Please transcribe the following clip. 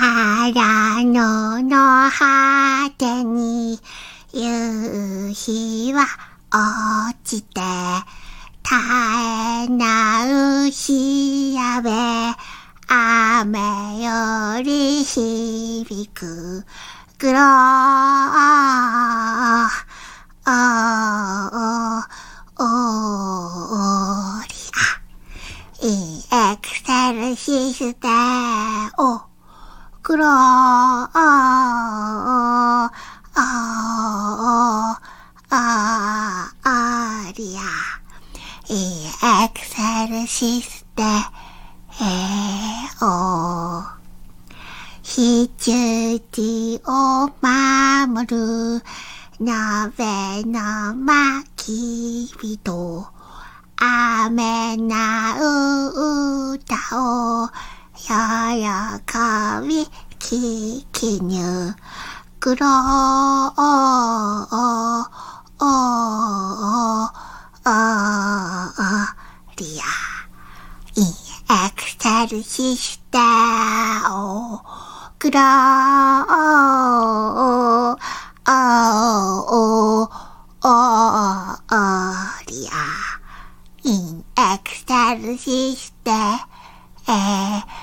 腹のの果てに夕日は落ちて絶えなう日やべ雨より響くグローオーリアイエクセルシステオグローアリアイエクセルシステオ羊を守る鍋の巻き人雨な歌を喜びききにゅくろおおおおありゃいんエクセルシステオくろおおおおありゃいんエクセルシステえー